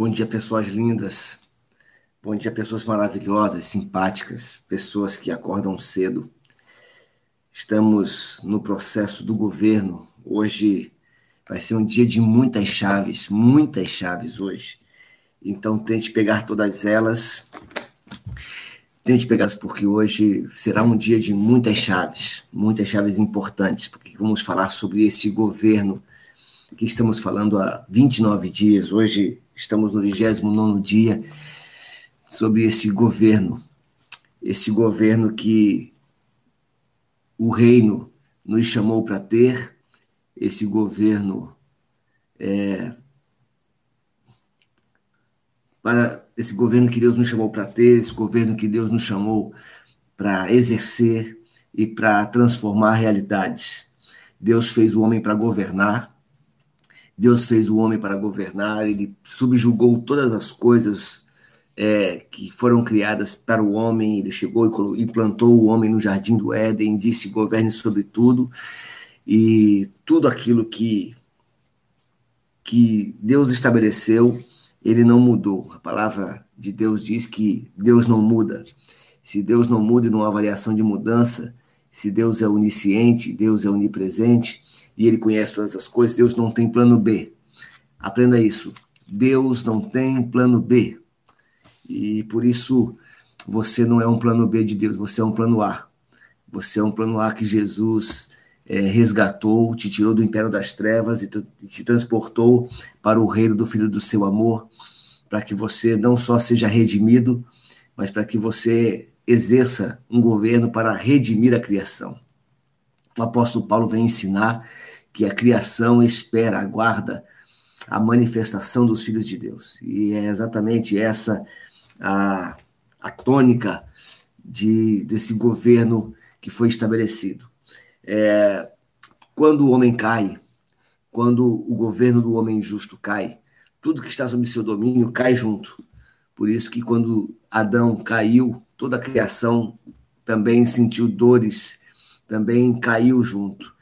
Bom dia, pessoas lindas. Bom dia, pessoas maravilhosas, simpáticas, pessoas que acordam cedo. Estamos no processo do governo. Hoje vai ser um dia de muitas chaves, muitas chaves hoje. Então tente pegar todas elas. Tente pegá-las porque hoje será um dia de muitas chaves, muitas chaves importantes, porque vamos falar sobre esse governo que estamos falando há 29 dias. Hoje estamos no 29 dia sobre esse governo, esse governo que o reino nos chamou para ter, esse governo é, para esse governo que Deus nos chamou para ter, esse governo que Deus nos chamou para exercer e para transformar realidades. Deus fez o homem para governar, Deus fez o homem para governar, ele subjugou todas as coisas é, que foram criadas para o homem, ele chegou e implantou o homem no jardim do Éden, disse: governe sobre tudo, e tudo aquilo que, que Deus estabeleceu, ele não mudou. A palavra de Deus diz que Deus não muda. Se Deus não muda e não há variação de mudança, se Deus é onisciente, Deus é onipresente, e ele conhece todas as coisas, Deus não tem plano B. Aprenda isso. Deus não tem plano B. E por isso você não é um plano B de Deus, você é um plano A. Você é um plano A que Jesus é, resgatou, te tirou do império das trevas e te transportou para o reino do Filho do seu amor, para que você não só seja redimido, mas para que você exerça um governo para redimir a criação. O apóstolo Paulo vem ensinar que a criação espera, aguarda a manifestação dos filhos de Deus. E é exatamente essa a, a tônica de, desse governo que foi estabelecido. É, quando o homem cai, quando o governo do homem justo cai, tudo que está sob seu domínio cai junto. Por isso que quando Adão caiu, toda a criação também sentiu dores, também caiu junto.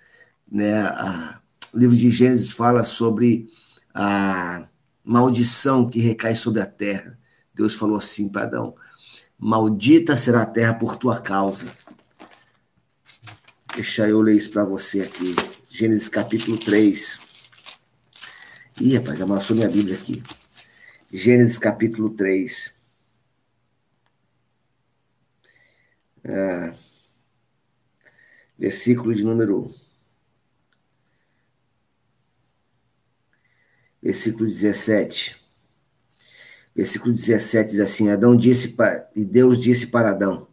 Né? A, o livro de Gênesis fala sobre a maldição que recai sobre a terra. Deus falou assim para Adão: Maldita será a terra por tua causa. Deixa eu ler isso para você aqui. Gênesis capítulo 3. Ih, rapaz, amassou minha Bíblia aqui. Gênesis capítulo 3. Ah, versículo de número versículo 17. Versículo 17 diz assim: Adão disse para, e Deus disse para Adão: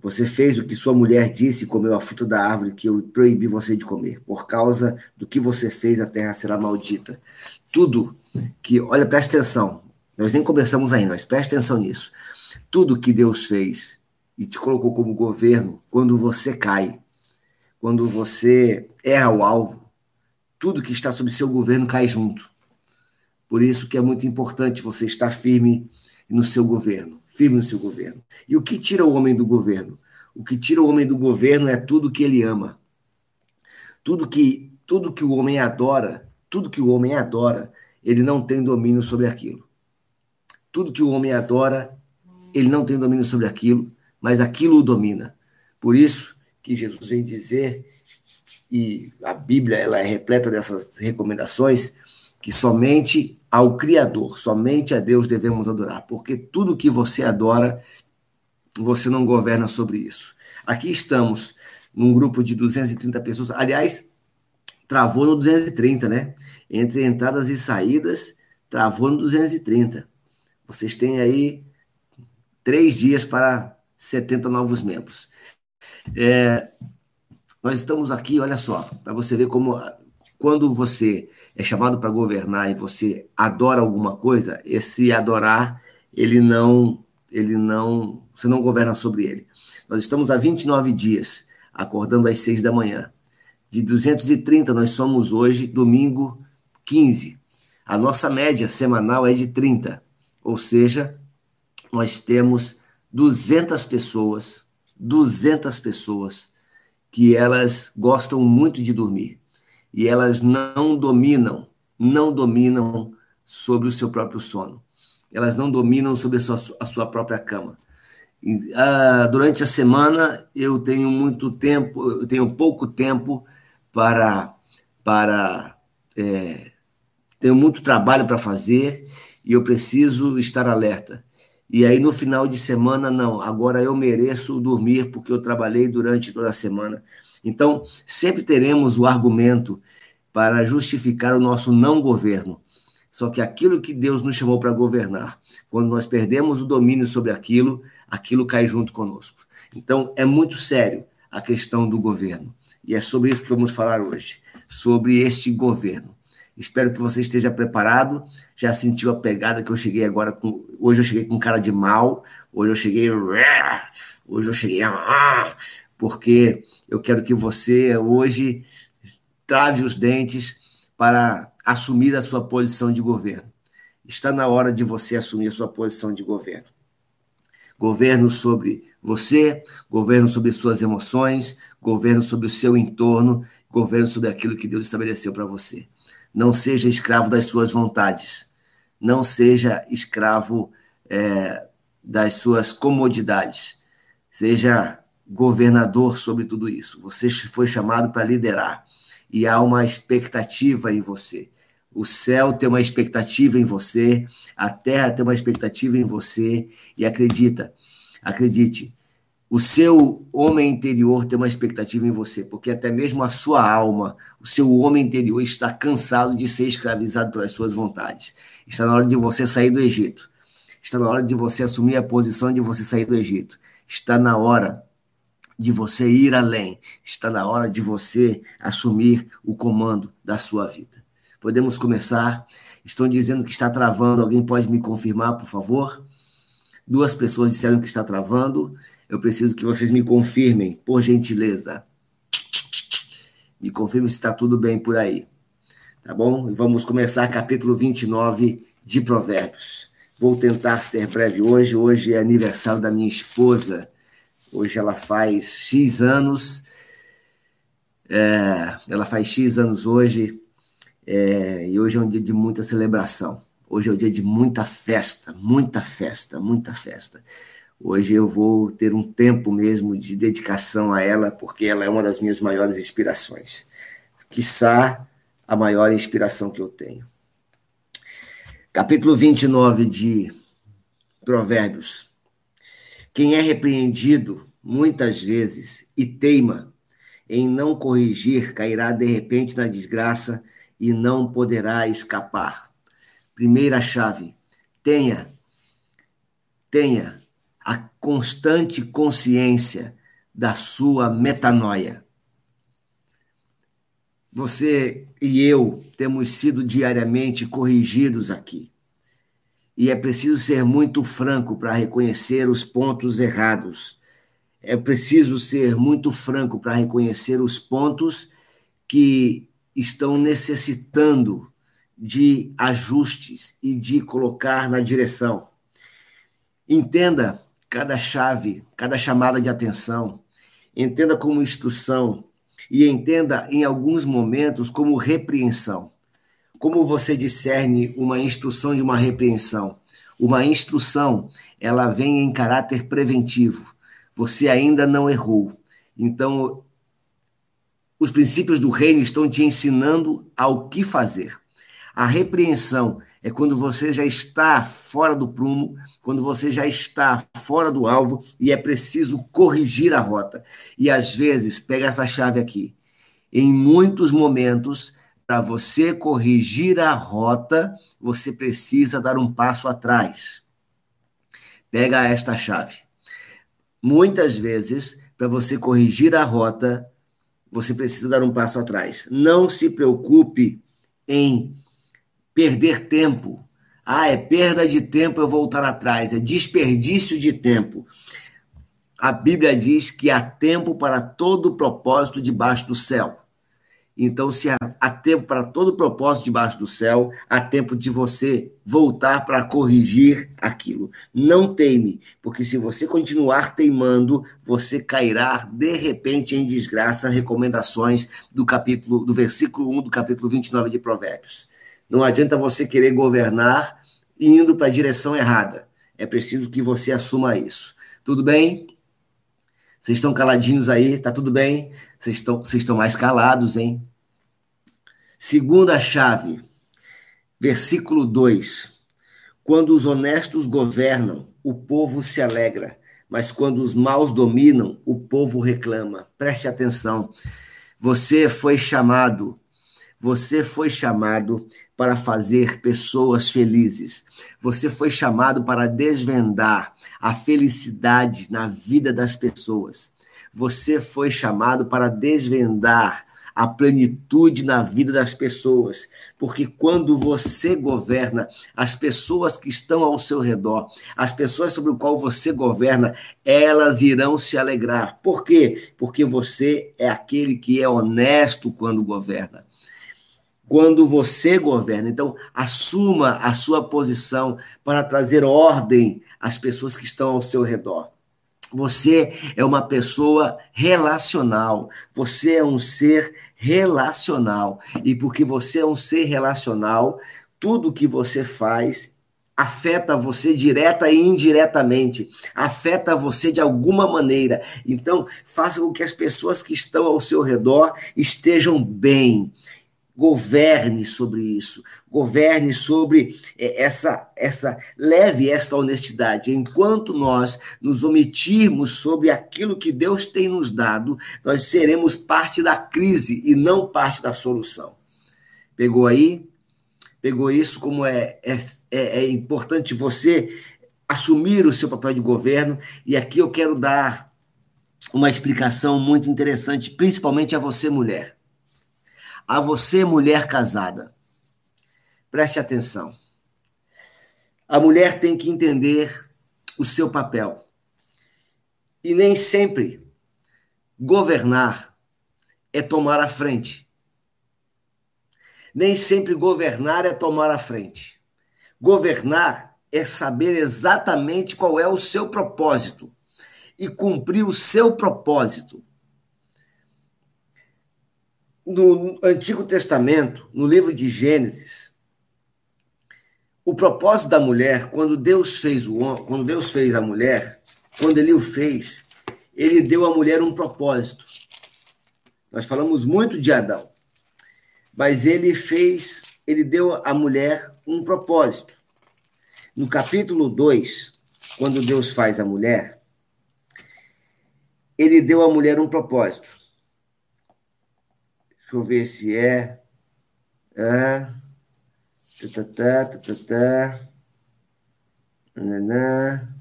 Você fez o que sua mulher disse e comeu a fruta da árvore que eu proibi você de comer. Por causa do que você fez, a terra será maldita. Tudo que, olha, preste atenção. Nós nem conversamos ainda, mas preste atenção nisso. Tudo que Deus fez e te colocou como governo, quando você cai, quando você erra o alvo, tudo que está sob seu governo cai junto. Por isso que é muito importante você estar firme no seu governo, firme no seu governo. E o que tira o homem do governo? O que tira o homem do governo é tudo que ele ama. Tudo que tudo que o homem adora, tudo que o homem adora, ele não tem domínio sobre aquilo. Tudo que o homem adora, ele não tem domínio sobre aquilo, mas aquilo o domina. Por isso que Jesus vem dizer e a Bíblia ela é repleta dessas recomendações, que somente ao Criador, somente a Deus devemos adorar, porque tudo que você adora, você não governa sobre isso. Aqui estamos num grupo de 230 pessoas, aliás, travou no 230, né? Entre entradas e saídas, travou no 230. Vocês têm aí três dias para 70 novos membros. É, nós estamos aqui, olha só, para você ver como quando você é chamado para governar e você adora alguma coisa, esse adorar, ele não, ele não, você não governa sobre ele. Nós estamos há 29 dias, acordando às 6 da manhã. De 230, nós somos hoje, domingo 15. A nossa média semanal é de 30, ou seja, nós temos 200 pessoas, 200 pessoas que elas gostam muito de dormir e elas não dominam, não dominam sobre o seu próprio sono. Elas não dominam sobre a sua, a sua própria cama. E, ah, durante a semana eu tenho muito tempo, eu tenho pouco tempo para para é, tenho muito trabalho para fazer e eu preciso estar alerta. E aí no final de semana, não, agora eu mereço dormir porque eu trabalhei durante toda a semana. Então, sempre teremos o argumento para justificar o nosso não governo. Só que aquilo que Deus nos chamou para governar, quando nós perdemos o domínio sobre aquilo, aquilo cai junto conosco. Então, é muito sério a questão do governo. E é sobre isso que vamos falar hoje, sobre este governo. Espero que você esteja preparado. Já sentiu a pegada que eu cheguei agora com. Hoje eu cheguei com cara de mal. Hoje eu cheguei. Hoje eu cheguei. Porque eu quero que você hoje trave os dentes para assumir a sua posição de governo. Está na hora de você assumir a sua posição de governo. Governo sobre você, governo sobre suas emoções, governo sobre o seu entorno, governo sobre aquilo que Deus estabeleceu para você. Não seja escravo das suas vontades. Não seja escravo é, das suas comodidades. Seja governador sobre tudo isso. Você foi chamado para liderar e há uma expectativa em você. O céu tem uma expectativa em você, a terra tem uma expectativa em você e acredita, acredite, o seu homem interior tem uma expectativa em você, porque até mesmo a sua alma, o seu homem interior está cansado de ser escravizado pelas suas vontades. Está na hora de você sair do Egito. Está na hora de você assumir a posição de você sair do Egito. Está na hora de você ir além. Está na hora de você assumir o comando da sua vida. Podemos começar. Estão dizendo que está travando. Alguém pode me confirmar, por favor? Duas pessoas disseram que está travando. Eu preciso que vocês me confirmem, por gentileza. Me confirme se está tudo bem por aí. Tá bom? E vamos começar capítulo 29 de Provérbios. Vou tentar ser breve hoje. Hoje é aniversário da minha esposa. Hoje ela faz X anos. É, ela faz X anos hoje. É, e hoje é um dia de muita celebração. Hoje é o dia de muita festa, muita festa, muita festa. Hoje eu vou ter um tempo mesmo de dedicação a ela, porque ela é uma das minhas maiores inspirações. Quiçá a maior inspiração que eu tenho. Capítulo 29 de Provérbios. Quem é repreendido muitas vezes e teima em não corrigir, cairá de repente na desgraça e não poderá escapar. Primeira chave: tenha, tenha constante consciência da sua metanoia. Você e eu temos sido diariamente corrigidos aqui. E é preciso ser muito franco para reconhecer os pontos errados. É preciso ser muito franco para reconhecer os pontos que estão necessitando de ajustes e de colocar na direção. Entenda cada chave, cada chamada de atenção, entenda como instrução e entenda em alguns momentos como repreensão. Como você discerne uma instrução de uma repreensão? Uma instrução, ela vem em caráter preventivo. Você ainda não errou. Então, os princípios do reino estão te ensinando ao que fazer. A repreensão é quando você já está fora do prumo, quando você já está fora do alvo e é preciso corrigir a rota. E às vezes, pega essa chave aqui. Em muitos momentos, para você corrigir a rota, você precisa dar um passo atrás. Pega esta chave. Muitas vezes, para você corrigir a rota, você precisa dar um passo atrás. Não se preocupe em perder tempo. Ah, é perda de tempo eu voltar atrás, é desperdício de tempo. A Bíblia diz que há tempo para todo propósito debaixo do céu. Então, se há tempo para todo propósito debaixo do céu, há tempo de você voltar para corrigir aquilo. Não teime, porque se você continuar teimando, você cairá de repente em desgraça. Recomendações do capítulo, do versículo 1 do capítulo 29 de Provérbios. Não adianta você querer governar indo para a direção errada. É preciso que você assuma isso. Tudo bem? Vocês estão caladinhos aí? Tá tudo bem? Vocês estão, mais calados, hein? Segunda chave, versículo 2. Quando os honestos governam, o povo se alegra, mas quando os maus dominam, o povo reclama. Preste atenção. Você foi chamado, você foi chamado para fazer pessoas felizes. Você foi chamado para desvendar a felicidade na vida das pessoas. Você foi chamado para desvendar a plenitude na vida das pessoas, porque quando você governa, as pessoas que estão ao seu redor, as pessoas sobre o qual você governa, elas irão se alegrar. Por quê? Porque você é aquele que é honesto quando governa quando você governa. Então, assuma a sua posição para trazer ordem às pessoas que estão ao seu redor. Você é uma pessoa relacional. Você é um ser relacional. E porque você é um ser relacional, tudo que você faz afeta você direta e indiretamente, afeta você de alguma maneira. Então, faça com que as pessoas que estão ao seu redor estejam bem governe sobre isso, governe sobre é, essa, essa, leve esta honestidade. Enquanto nós nos omitirmos sobre aquilo que Deus tem nos dado, nós seremos parte da crise e não parte da solução. Pegou aí? Pegou isso como é, é, é, é importante você assumir o seu papel de governo, e aqui eu quero dar uma explicação muito interessante, principalmente a você, mulher a você, mulher casada. Preste atenção. A mulher tem que entender o seu papel. E nem sempre governar é tomar a frente. Nem sempre governar é tomar a frente. Governar é saber exatamente qual é o seu propósito e cumprir o seu propósito no Antigo Testamento, no livro de Gênesis, o propósito da mulher, quando Deus fez o homem, quando Deus fez a mulher, quando ele o fez, ele deu à mulher um propósito. Nós falamos muito de Adão, mas ele fez, ele deu à mulher um propósito. No capítulo 2, quando Deus faz a mulher, ele deu à mulher um propósito. Deixa eu ver se é. Ah, tatatá, tatatá. Nananã.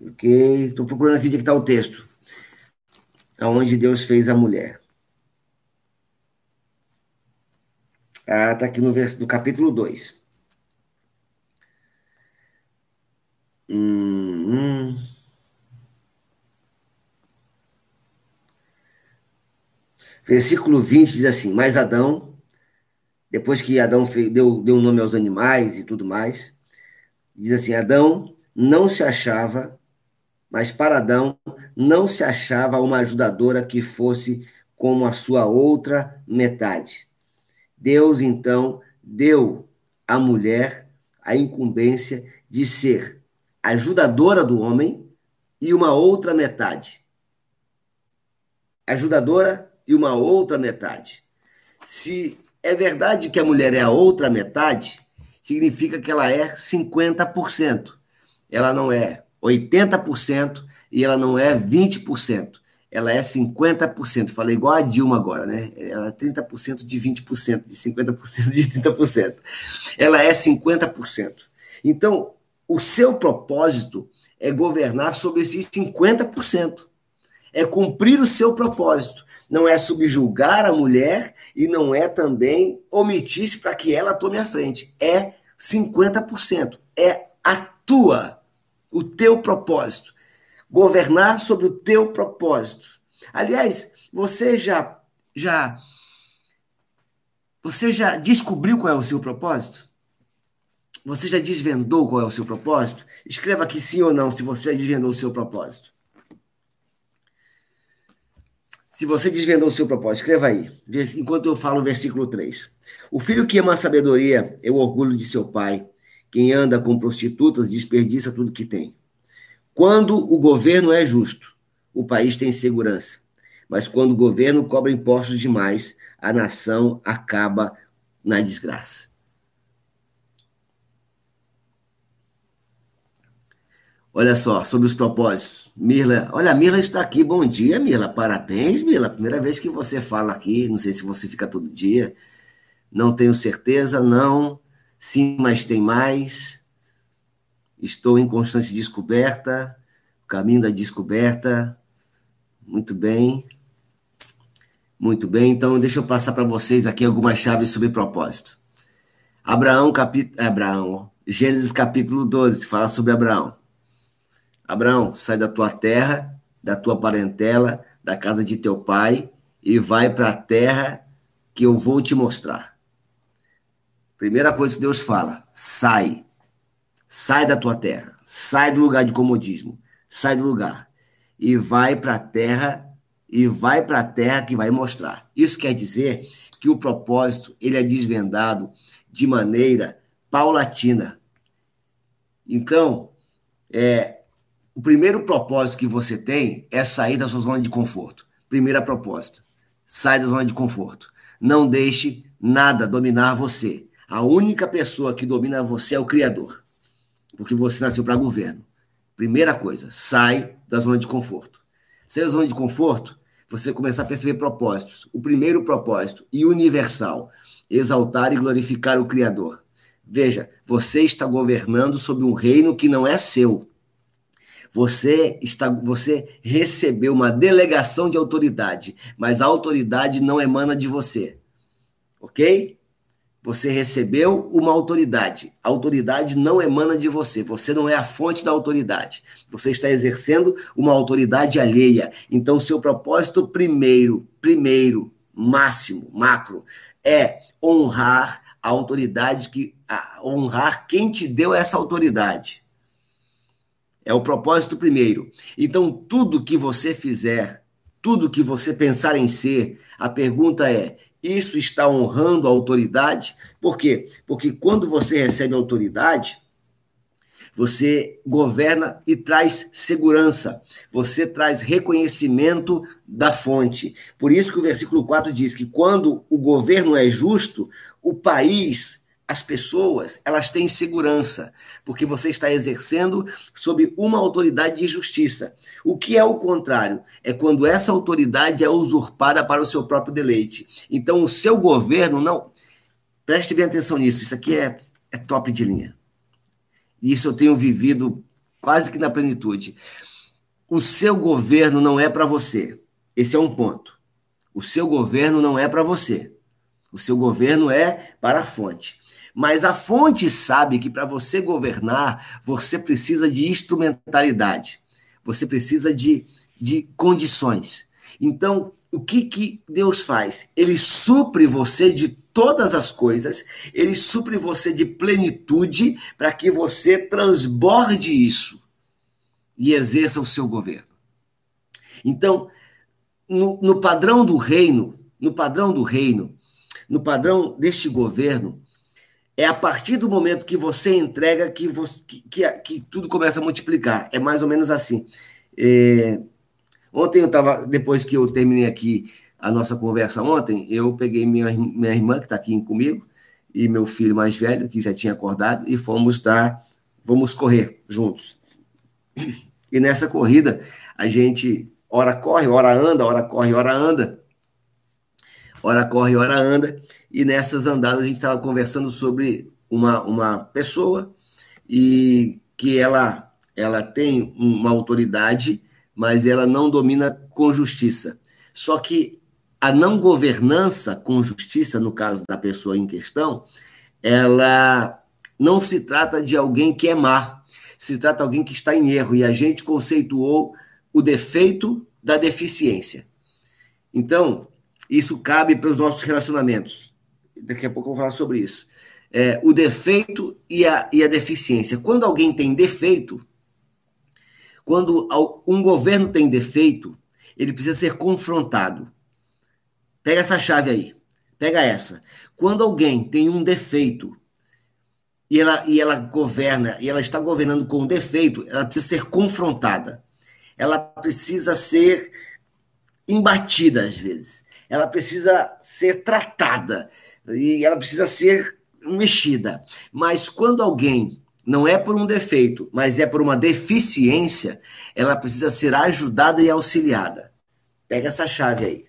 Ok. Estou procurando aqui onde é está o texto. Aonde Deus fez a mulher. Ah, está aqui no, vers... no capítulo 2. Hum, hum. Versículo 20 diz assim: Mas Adão, depois que Adão deu, deu nome aos animais e tudo mais, diz assim: Adão não se achava, mas para Adão não se achava uma ajudadora que fosse como a sua outra metade. Deus então deu à mulher a incumbência de ser ajudadora do homem e uma outra metade. Ajudadora e uma outra metade. Se é verdade que a mulher é a outra metade, significa que ela é 50%. Ela não é 80% e ela não é 20%. Ela é 50%. Falei igual a Dilma agora, né? Ela é 30% de 20%, de 50% de 30%. Ela é 50%. Então, o seu propósito é governar sobre esses 50%. É cumprir o seu propósito não é subjugar a mulher e não é também omitir-se para que ela tome a frente. É 50%. É a tua, o teu propósito. Governar sobre o teu propósito. Aliás, você já já você já descobriu qual é o seu propósito? Você já desvendou qual é o seu propósito? Escreva aqui sim ou não se você já desvendou o seu propósito. Se você desvendou o seu propósito, escreva aí, enquanto eu falo o versículo 3. O filho que ama a sabedoria é o orgulho de seu pai. Quem anda com prostitutas desperdiça tudo que tem. Quando o governo é justo, o país tem segurança. Mas quando o governo cobra impostos demais, a nação acaba na desgraça. Olha só, sobre os propósitos. Mirla, olha, a Mirla está aqui. Bom dia, Mirla. Parabéns, Mirla. Primeira vez que você fala aqui. Não sei se você fica todo dia. Não tenho certeza, não. Sim, mas tem mais. Estou em constante descoberta. Caminho da descoberta. Muito bem. Muito bem. Então, deixa eu passar para vocês aqui algumas chaves sobre propósito. Abraão, capítulo. Abraão. Gênesis capítulo 12 fala sobre Abraão. Abraão, sai da tua terra, da tua parentela, da casa de teu pai e vai para a terra que eu vou te mostrar. Primeira coisa que Deus fala: sai. Sai da tua terra. Sai do lugar de comodismo. Sai do lugar. E vai para a terra e vai para a terra que vai mostrar. Isso quer dizer que o propósito ele é desvendado de maneira paulatina. Então, é, o primeiro propósito que você tem é sair da sua zona de conforto. Primeira proposta. Sai da zona de conforto. Não deixe nada dominar você. A única pessoa que domina você é o Criador. Porque você nasceu para governo. Primeira coisa, sai da zona de conforto. Sai da zona de conforto, você começar a perceber propósitos. O primeiro propósito, e universal, exaltar e glorificar o Criador. Veja, você está governando sobre um reino que não é seu. Você está, você recebeu uma delegação de autoridade, mas a autoridade não emana de você. OK? Você recebeu uma autoridade. A autoridade não emana de você. Você não é a fonte da autoridade. Você está exercendo uma autoridade alheia. Então, seu propósito primeiro, primeiro, máximo, macro, é honrar a autoridade que honrar quem te deu essa autoridade. É o propósito primeiro. Então, tudo que você fizer, tudo que você pensar em ser, a pergunta é: isso está honrando a autoridade? Por quê? Porque quando você recebe autoridade, você governa e traz segurança, você traz reconhecimento da fonte. Por isso que o versículo 4 diz que quando o governo é justo, o país as pessoas elas têm segurança, porque você está exercendo sob uma autoridade de justiça. O que é o contrário? É quando essa autoridade é usurpada para o seu próprio deleite. Então, o seu governo, não. Preste bem atenção nisso, isso aqui é, é top de linha. Isso eu tenho vivido quase que na plenitude. O seu governo não é para você. Esse é um ponto. O seu governo não é para você. O seu governo é para a fonte. Mas a fonte sabe que para você governar, você precisa de instrumentalidade, você precisa de, de condições. Então, o que, que Deus faz? Ele supre você de todas as coisas, ele supre você de plenitude para que você transborde isso e exerça o seu governo. Então, no, no padrão do reino, no padrão do reino, no padrão deste governo, é a partir do momento que você entrega que, você, que, que, que tudo começa a multiplicar. É mais ou menos assim. É... Ontem eu estava, depois que eu terminei aqui a nossa conversa ontem, eu peguei minha, minha irmã, que está aqui comigo, e meu filho mais velho, que já tinha acordado, e fomos dar, vamos correr juntos. E nessa corrida, a gente ora corre, ora anda, ora corre, ora anda hora corre, hora anda. E nessas andadas a gente estava conversando sobre uma, uma pessoa e que ela, ela tem uma autoridade, mas ela não domina com justiça. Só que a não governança com justiça, no caso da pessoa em questão, ela não se trata de alguém que é má, se trata de alguém que está em erro, e a gente conceituou o defeito da deficiência. Então, isso cabe para os nossos relacionamentos. Daqui a pouco eu vou falar sobre isso. É, o defeito e a, e a deficiência. Quando alguém tem defeito, quando um governo tem defeito, ele precisa ser confrontado. Pega essa chave aí. Pega essa. Quando alguém tem um defeito e ela, e ela governa, e ela está governando com defeito, ela precisa ser confrontada. Ela precisa ser embatida às vezes. Ela precisa ser tratada e ela precisa ser mexida. Mas quando alguém não é por um defeito, mas é por uma deficiência, ela precisa ser ajudada e auxiliada. Pega essa chave aí.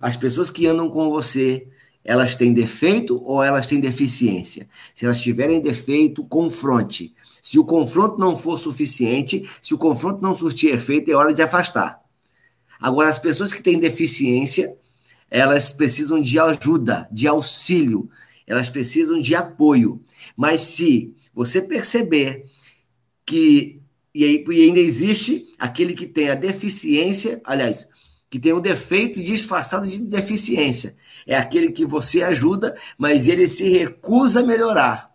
As pessoas que andam com você, elas têm defeito ou elas têm deficiência? Se elas tiverem defeito, confronte. Se o confronto não for suficiente, se o confronto não surtir efeito, é hora de afastar. Agora, as pessoas que têm deficiência, elas precisam de ajuda, de auxílio, elas precisam de apoio. Mas se você perceber que e, aí, e ainda existe aquele que tem a deficiência, aliás, que tem um defeito disfarçado de deficiência. É aquele que você ajuda, mas ele se recusa a melhorar.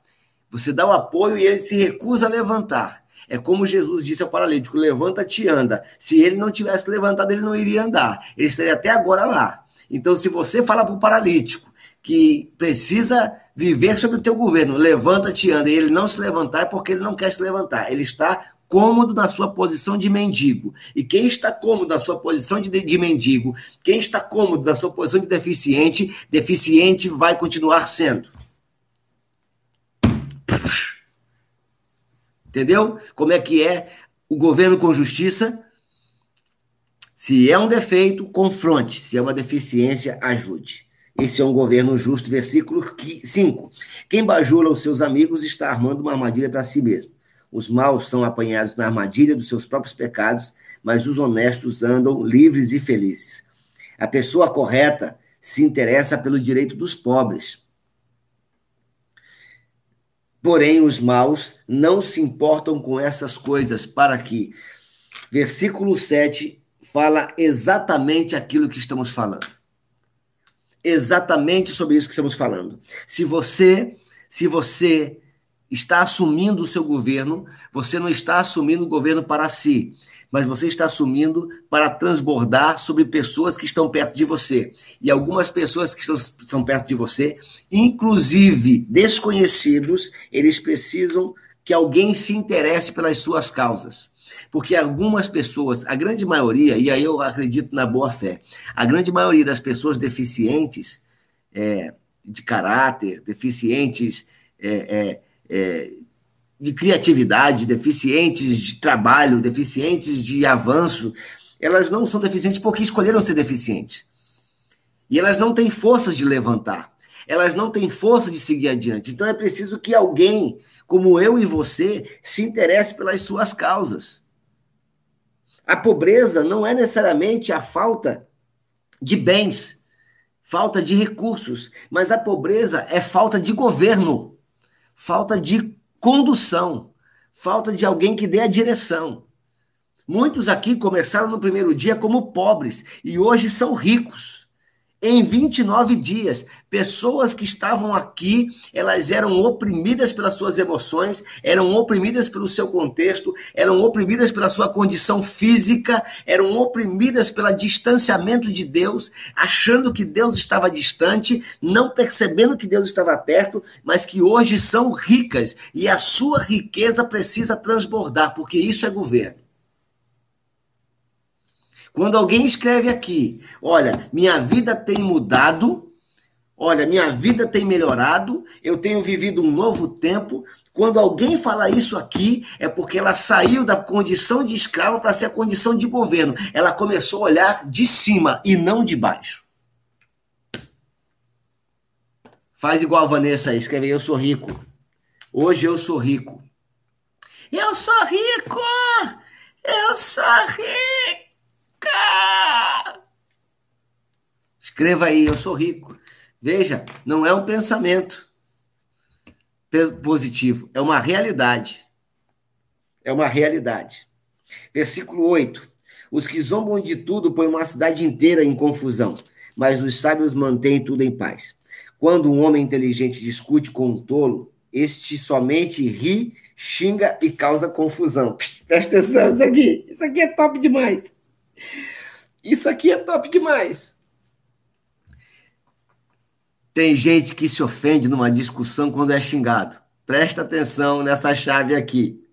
Você dá o apoio e ele se recusa a levantar. É como Jesus disse ao paralítico: levanta-te e anda. Se ele não tivesse levantado, ele não iria andar. Ele estaria até agora lá. Então, se você falar para o paralítico que precisa viver sob o teu governo, levanta-te e anda, e ele não se levantar é porque ele não quer se levantar. Ele está cômodo na sua posição de mendigo. E quem está cômodo na sua posição de, de mendigo, quem está cômodo na sua posição de deficiente, deficiente vai continuar sendo. Entendeu? Como é que é o governo com justiça? Se é um defeito, confronte. Se é uma deficiência, ajude. Esse é um governo justo, versículo 5. Quem bajula os seus amigos está armando uma armadilha para si mesmo. Os maus são apanhados na armadilha dos seus próprios pecados, mas os honestos andam livres e felizes. A pessoa correta se interessa pelo direito dos pobres. Porém, os maus não se importam com essas coisas, para que. Versículo 7 fala exatamente aquilo que estamos falando. Exatamente sobre isso que estamos falando. Se você, se você está assumindo o seu governo, você não está assumindo o governo para si, mas você está assumindo para transbordar sobre pessoas que estão perto de você. E algumas pessoas que estão, estão perto de você, inclusive desconhecidos, eles precisam que alguém se interesse pelas suas causas. Porque algumas pessoas, a grande maioria, e aí eu acredito na boa fé, a grande maioria das pessoas deficientes é, de caráter, deficientes é, é, é, de criatividade, deficientes de trabalho, deficientes de avanço, elas não são deficientes porque escolheram ser deficientes. E elas não têm forças de levantar. Elas não têm força de seguir adiante. Então é preciso que alguém, como eu e você, se interesse pelas suas causas. A pobreza não é necessariamente a falta de bens, falta de recursos, mas a pobreza é falta de governo falta de condução, falta de alguém que dê a direção. Muitos aqui começaram no primeiro dia como pobres e hoje são ricos em 29 dias. Pessoas que estavam aqui, elas eram oprimidas pelas suas emoções, eram oprimidas pelo seu contexto, eram oprimidas pela sua condição física, eram oprimidas pelo distanciamento de Deus, achando que Deus estava distante, não percebendo que Deus estava perto, mas que hoje são ricas e a sua riqueza precisa transbordar, porque isso é governo. Quando alguém escreve aqui, olha, minha vida tem mudado, olha, minha vida tem melhorado, eu tenho vivido um novo tempo. Quando alguém fala isso aqui, é porque ela saiu da condição de escravo para ser a condição de governo. Ela começou a olhar de cima e não de baixo. Faz igual a Vanessa aí, escreve eu sou rico. Hoje eu sou rico. Eu sou rico! Eu sou rico! Escreva aí, eu sou rico. Veja, não é um pensamento positivo, é uma realidade. É uma realidade. Versículo 8. Os que zombam de tudo põem uma cidade inteira em confusão, mas os sábios mantêm tudo em paz. Quando um homem inteligente discute com um tolo, este somente ri, xinga e causa confusão. Presta atenção, isso aqui, isso aqui é top demais. Isso aqui é top demais. Tem gente que se ofende numa discussão quando é xingado. Presta atenção nessa chave aqui.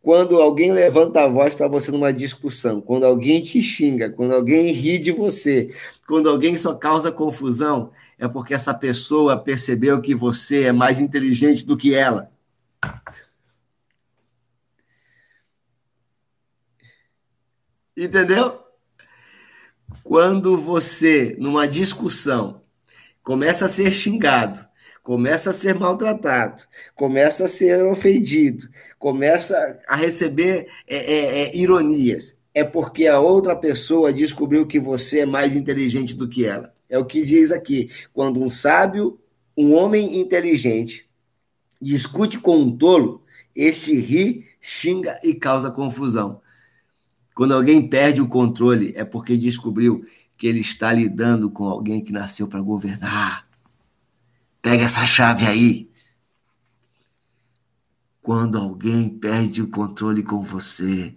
Quando alguém levanta a voz para você numa discussão, quando alguém te xinga, quando alguém ri de você, quando alguém só causa confusão, é porque essa pessoa percebeu que você é mais inteligente do que ela. Entendeu? Quando você, numa discussão, começa a ser xingado, começa a ser maltratado, começa a ser ofendido, começa a receber é, é, é, ironias, é porque a outra pessoa descobriu que você é mais inteligente do que ela. É o que diz aqui. Quando um sábio, um homem inteligente, discute com um tolo, este ri, xinga e causa confusão. Quando alguém perde o controle, é porque descobriu que ele está lidando com alguém que nasceu para governar. Pega essa chave aí. Quando alguém perde o controle com você,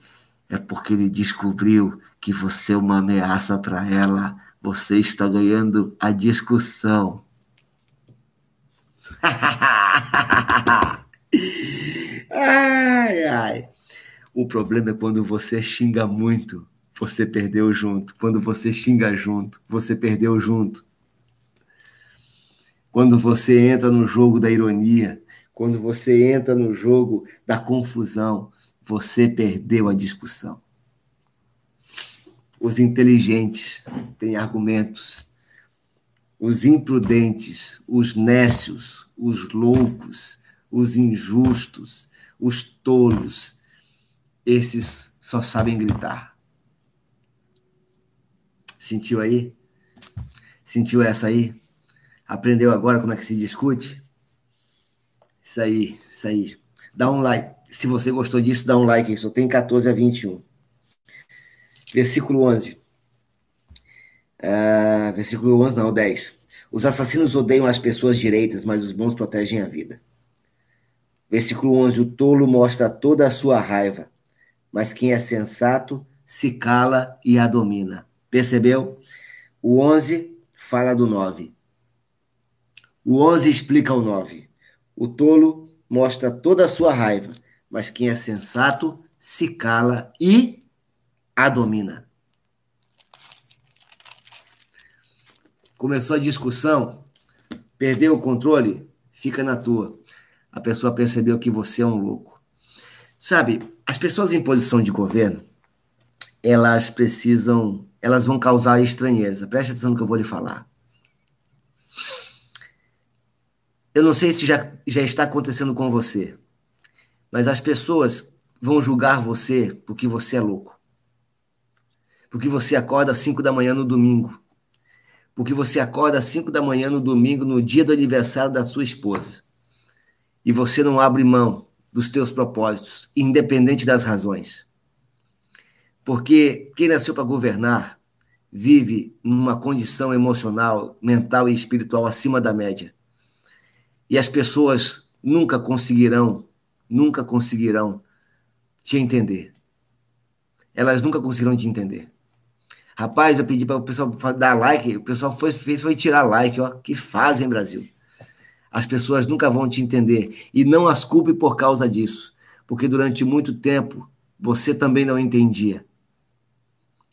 é porque ele descobriu que você é uma ameaça para ela. Você está ganhando a discussão. ai, ai. O problema é quando você xinga muito, você perdeu junto. Quando você xinga junto, você perdeu junto. Quando você entra no jogo da ironia, quando você entra no jogo da confusão, você perdeu a discussão. Os inteligentes têm argumentos. Os imprudentes, os nécios, os loucos, os injustos, os tolos, esses só sabem gritar. Sentiu aí? Sentiu essa aí? Aprendeu agora como é que se discute? Isso aí, isso aí. Dá um like. Se você gostou disso, dá um like. Só tem 14 a 21. Versículo 11. Uh, versículo 11, não, 10. Os assassinos odeiam as pessoas direitas, mas os bons protegem a vida. Versículo 11. O tolo mostra toda a sua raiva, mas quem é sensato se cala e a domina. Percebeu? O 11 fala do 9. O 11 explica o 9. O tolo mostra toda a sua raiva, mas quem é sensato se cala e a domina. Começou a discussão, perdeu o controle, fica na tua. A pessoa percebeu que você é um louco. Sabe, as pessoas em posição de governo, elas precisam, elas vão causar estranheza. Preste atenção no que eu vou lhe falar. Eu não sei se já, já está acontecendo com você, mas as pessoas vão julgar você porque você é louco. Porque você acorda às 5 da manhã no domingo. Porque você acorda às 5 da manhã no domingo, no dia do aniversário da sua esposa. E você não abre mão dos teus propósitos, independente das razões. Porque quem nasceu para governar vive numa condição emocional, mental e espiritual acima da média. E as pessoas nunca conseguirão, nunca conseguirão te entender. Elas nunca conseguirão te entender. Rapaz, eu pedi para o pessoal dar like, o pessoal foi, fez, foi tirar like, ó, que fazem, Brasil. As pessoas nunca vão te entender. E não as culpe por causa disso, porque durante muito tempo você também não entendia.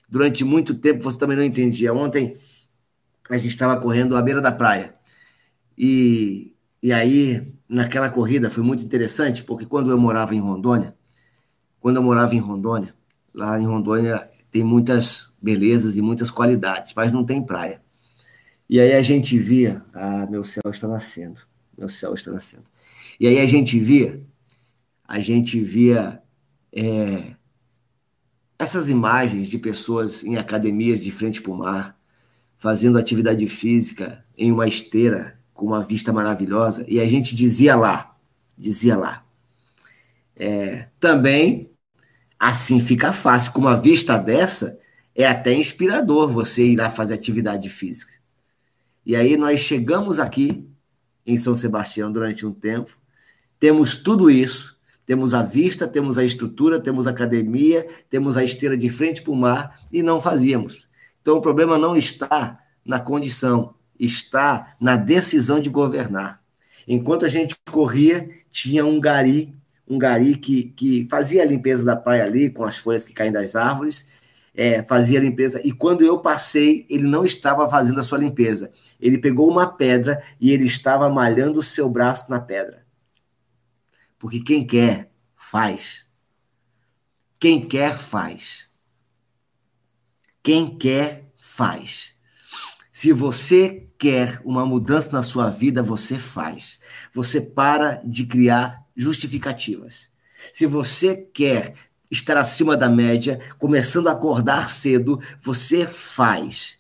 Durante muito tempo você também não entendia. Ontem a gente estava correndo à beira da praia. E, e aí, naquela corrida, foi muito interessante, porque quando eu morava em Rondônia, quando eu morava em Rondônia, lá em Rondônia tem muitas belezas e muitas qualidades, mas não tem praia. E aí a gente via, ah, meu céu está nascendo, meu céu está nascendo. E aí a gente via, a gente via é, essas imagens de pessoas em academias de frente para o mar, fazendo atividade física em uma esteira com uma vista maravilhosa, e a gente dizia lá, dizia lá, é, também assim fica fácil, com uma vista dessa, é até inspirador você ir lá fazer atividade física. E aí nós chegamos aqui em São Sebastião durante um tempo, temos tudo isso, Temos a vista, temos a estrutura, temos a academia, temos a esteira de frente para o mar e não fazíamos. Então o problema não está na condição, está na decisão de governar. Enquanto a gente corria, tinha um gari, um gari que, que fazia a limpeza da praia ali, com as folhas que caem das árvores, é, fazia a limpeza. E quando eu passei, ele não estava fazendo a sua limpeza. Ele pegou uma pedra e ele estava malhando o seu braço na pedra. Porque quem quer, faz. Quem quer, faz. Quem quer, faz. Se você quer uma mudança na sua vida, você faz. Você para de criar justificativas. Se você quer estar acima da média, começando a acordar cedo, você faz.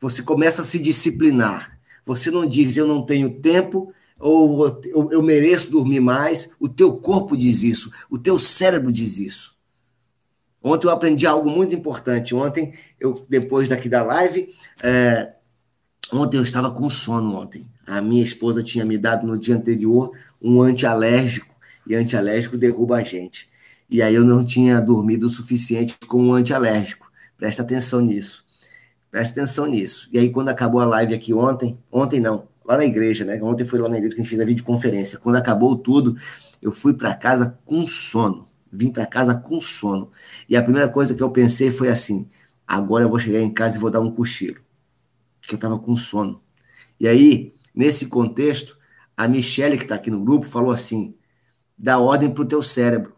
Você começa a se disciplinar. Você não diz eu não tenho tempo, ou eu, eu mereço dormir mais, o teu corpo diz isso, o teu cérebro diz isso. Ontem eu aprendi algo muito importante. Ontem, eu depois daqui da live, é, ontem eu estava com sono ontem. A minha esposa tinha me dado no dia anterior um antialérgico, e antialérgico derruba a gente. E aí eu não tinha dormido o suficiente com um antialérgico. Presta atenção nisso. Presta atenção nisso. E aí, quando acabou a live aqui ontem, ontem não, lá na igreja, né? Ontem foi lá na igreja que a gente fez a videoconferência. Quando acabou tudo, eu fui para casa com sono. Vim para casa com sono. E a primeira coisa que eu pensei foi assim: agora eu vou chegar em casa e vou dar um cochilo. Porque eu estava com sono. E aí, nesse contexto, a Michelle, que está aqui no grupo, falou assim: dá ordem para o teu cérebro.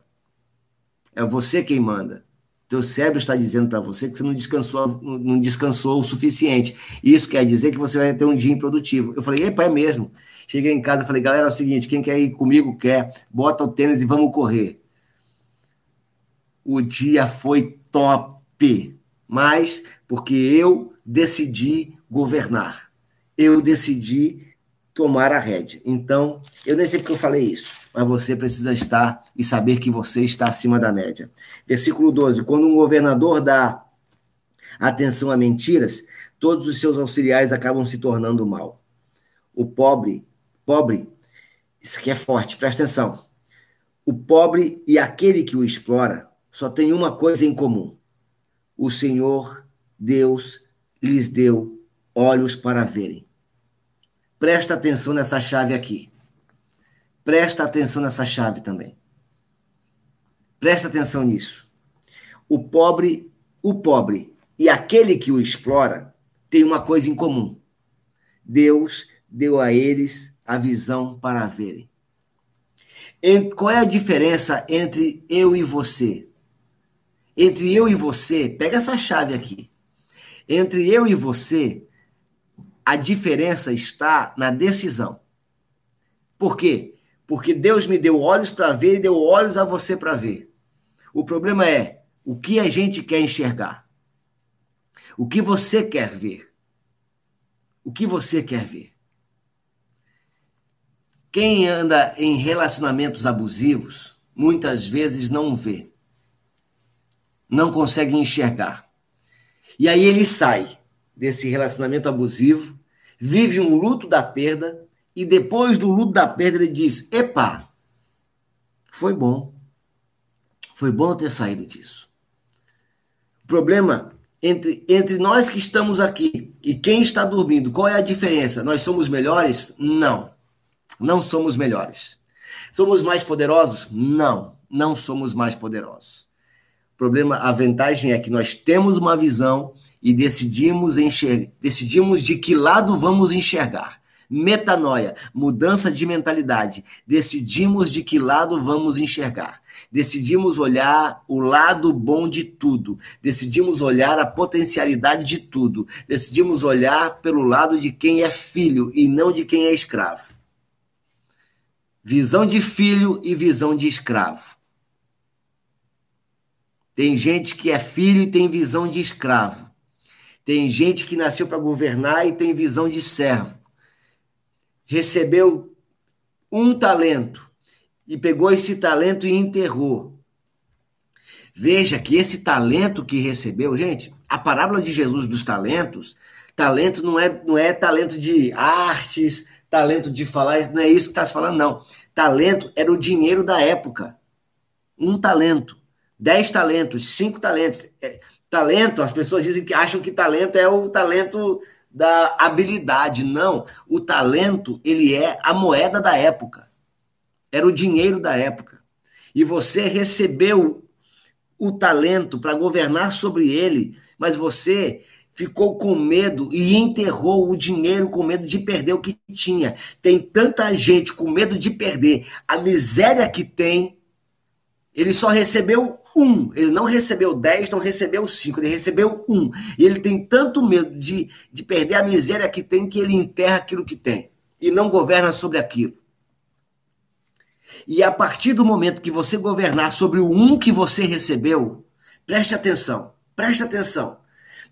É você quem manda. Teu cérebro está dizendo para você que você não descansou, não descansou o suficiente. Isso quer dizer que você vai ter um dia improdutivo. Eu falei, epa, é mesmo. Cheguei em casa, falei, galera, é o seguinte, quem quer ir comigo, quer, bota o tênis e vamos correr. O dia foi top, mas porque eu decidi governar. Eu decidi tomar a rédea. Então, eu nem sei porque eu falei isso, mas você precisa estar e saber que você está acima da média. Versículo 12: Quando um governador dá atenção a mentiras, todos os seus auxiliares acabam se tornando mal. O pobre, pobre, isso aqui é forte, presta atenção. O pobre e aquele que o explora só tem uma coisa em comum: o Senhor, Deus, lhes deu olhos para verem. Presta atenção nessa chave aqui. Presta atenção nessa chave também. Presta atenção nisso. O pobre, o pobre e aquele que o explora têm uma coisa em comum. Deus deu a eles a visão para verem. Qual é a diferença entre eu e você? Entre eu e você, pega essa chave aqui. Entre eu e você, a diferença está na decisão. Por quê? Porque Deus me deu olhos para ver e deu olhos a você para ver. O problema é o que a gente quer enxergar. O que você quer ver. O que você quer ver. Quem anda em relacionamentos abusivos muitas vezes não vê. Não consegue enxergar. E aí ele sai desse relacionamento abusivo vive um luto da perda e depois do luto da perda ele diz: Epa, foi bom. Foi bom ter saído disso. O problema entre, entre nós que estamos aqui e quem está dormindo, qual é a diferença? Nós somos melhores? Não. Não somos melhores. Somos mais poderosos? Não. Não somos mais poderosos. O problema, a vantagem é que nós temos uma visão e decidimos decidimos de que lado vamos enxergar. Metanoia, mudança de mentalidade. Decidimos de que lado vamos enxergar. Decidimos olhar o lado bom de tudo. Decidimos olhar a potencialidade de tudo. Decidimos olhar pelo lado de quem é filho e não de quem é escravo. Visão de filho e visão de escravo. Tem gente que é filho e tem visão de escravo. Tem gente que nasceu para governar e tem visão de servo. Recebeu um talento e pegou esse talento e enterrou. Veja que esse talento que recebeu, gente, a parábola de Jesus dos talentos, talento não é, não é talento de artes, talento de falar, não é isso que está se falando, não. Talento era o dinheiro da época. um talento, dez talentos, cinco talentos. Talento, as pessoas dizem que acham que talento é o talento da habilidade. Não, o talento, ele é a moeda da época. Era o dinheiro da época. E você recebeu o talento para governar sobre ele, mas você ficou com medo e enterrou o dinheiro com medo de perder o que tinha. Tem tanta gente com medo de perder a miséria que tem. Ele só recebeu um, ele não recebeu dez, não recebeu cinco, ele recebeu um. E ele tem tanto medo de, de perder a miséria que tem que ele enterra aquilo que tem e não governa sobre aquilo. E a partir do momento que você governar sobre o um que você recebeu, preste atenção, preste atenção.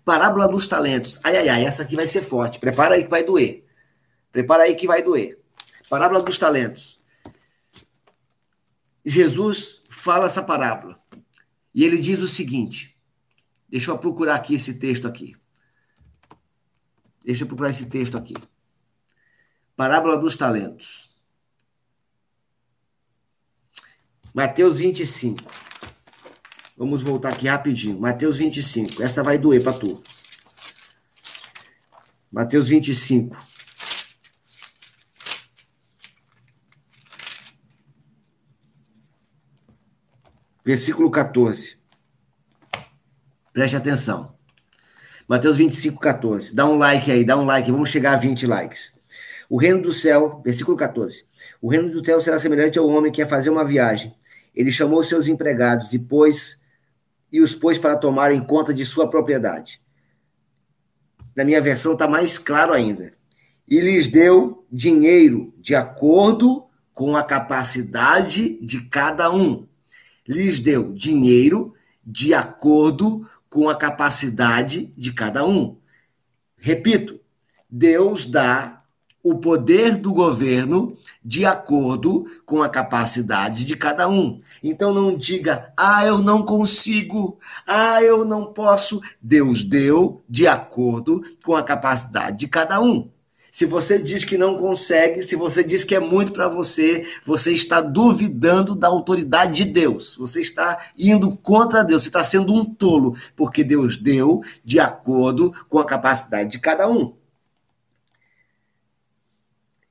Parábola dos talentos. Ai, ai, ai, essa aqui vai ser forte. Prepara aí que vai doer. Prepara aí que vai doer. Parábola dos talentos. Jesus fala essa parábola. E ele diz o seguinte: deixa eu procurar aqui esse texto aqui. Deixa eu procurar esse texto aqui. Parábola dos talentos. Mateus 25. Vamos voltar aqui rapidinho. Mateus 25. Essa vai doer para tu. Mateus 25. Versículo 14. Preste atenção. Mateus 25, 14. Dá um like aí, dá um like, vamos chegar a 20 likes. O reino do céu, versículo 14. O reino do céu será semelhante ao homem que ia fazer uma viagem. Ele chamou seus empregados e pôs e os pôs para tomarem conta de sua propriedade. Na minha versão está mais claro ainda. E lhes deu dinheiro de acordo com a capacidade de cada um lhes deu dinheiro de acordo com a capacidade de cada um. Repito, Deus dá o poder do governo de acordo com a capacidade de cada um. Então não diga, ah, eu não consigo, ah, eu não posso. Deus deu de acordo com a capacidade de cada um. Se você diz que não consegue, se você diz que é muito para você, você está duvidando da autoridade de Deus. Você está indo contra Deus, você está sendo um tolo, porque Deus deu de acordo com a capacidade de cada um.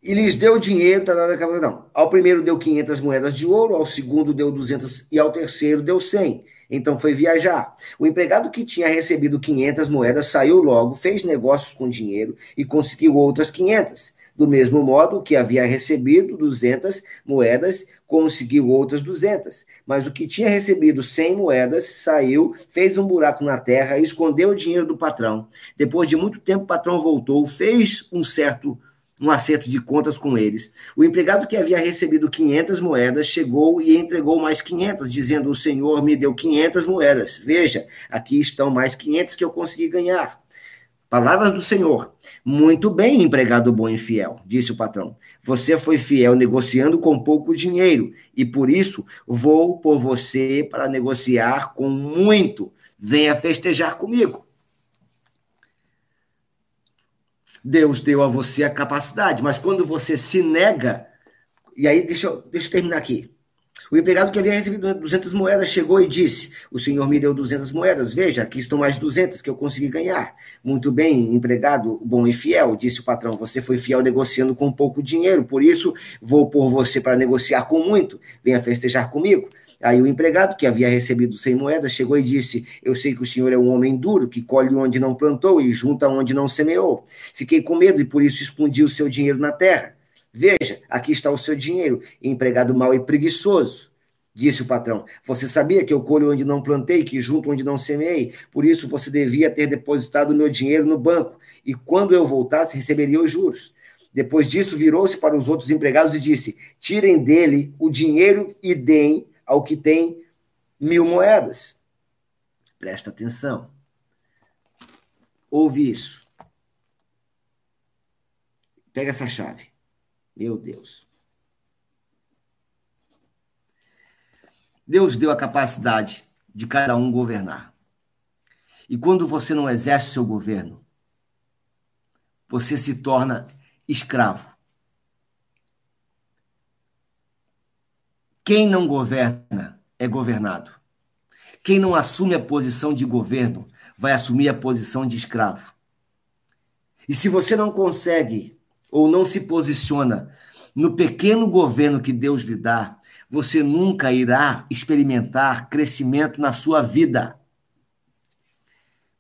E lhes deu dinheiro, tá, tá, tá. Ao primeiro deu 500 moedas de ouro, ao segundo deu 200 e ao terceiro deu 100. Então foi viajar. O empregado que tinha recebido 500 moedas saiu logo, fez negócios com dinheiro e conseguiu outras 500. Do mesmo modo, o que havia recebido 200 moedas conseguiu outras 200. Mas o que tinha recebido 100 moedas saiu, fez um buraco na terra escondeu o dinheiro do patrão. Depois de muito tempo, o patrão voltou, fez um certo um acerto de contas com eles. O empregado que havia recebido 500 moedas chegou e entregou mais 500, dizendo: O Senhor me deu 500 moedas. Veja, aqui estão mais 500 que eu consegui ganhar. Palavras do Senhor. Muito bem, empregado bom e fiel, disse o patrão. Você foi fiel negociando com pouco dinheiro, e por isso vou por você para negociar com muito. Venha festejar comigo. Deus deu a você a capacidade, mas quando você se nega, e aí deixa eu, deixa eu terminar aqui. O empregado que havia recebido 200 moedas chegou e disse: O senhor me deu 200 moedas, veja, aqui estão mais 200 que eu consegui ganhar. Muito bem, empregado bom e fiel, disse o patrão. Você foi fiel negociando com pouco dinheiro, por isso vou pôr você para negociar com muito. Venha festejar comigo. Aí o empregado, que havia recebido 100 moedas, chegou e disse: Eu sei que o senhor é um homem duro, que colhe onde não plantou e junta onde não semeou. Fiquei com medo e por isso escondi o seu dinheiro na terra. Veja, aqui está o seu dinheiro, empregado mau e preguiçoso. Disse o patrão: Você sabia que eu colho onde não plantei, que junto onde não semeei? Por isso você devia ter depositado meu dinheiro no banco, e quando eu voltasse, receberia os juros. Depois disso, virou-se para os outros empregados e disse: Tirem dele o dinheiro e deem ao que tem mil moedas. Presta atenção. Ouve isso. Pega essa chave. Meu Deus. Deus deu a capacidade de cada um governar. E quando você não exerce seu governo, você se torna escravo. Quem não governa é governado. Quem não assume a posição de governo vai assumir a posição de escravo. E se você não consegue ou não se posiciona no pequeno governo que Deus lhe dá, você nunca irá experimentar crescimento na sua vida.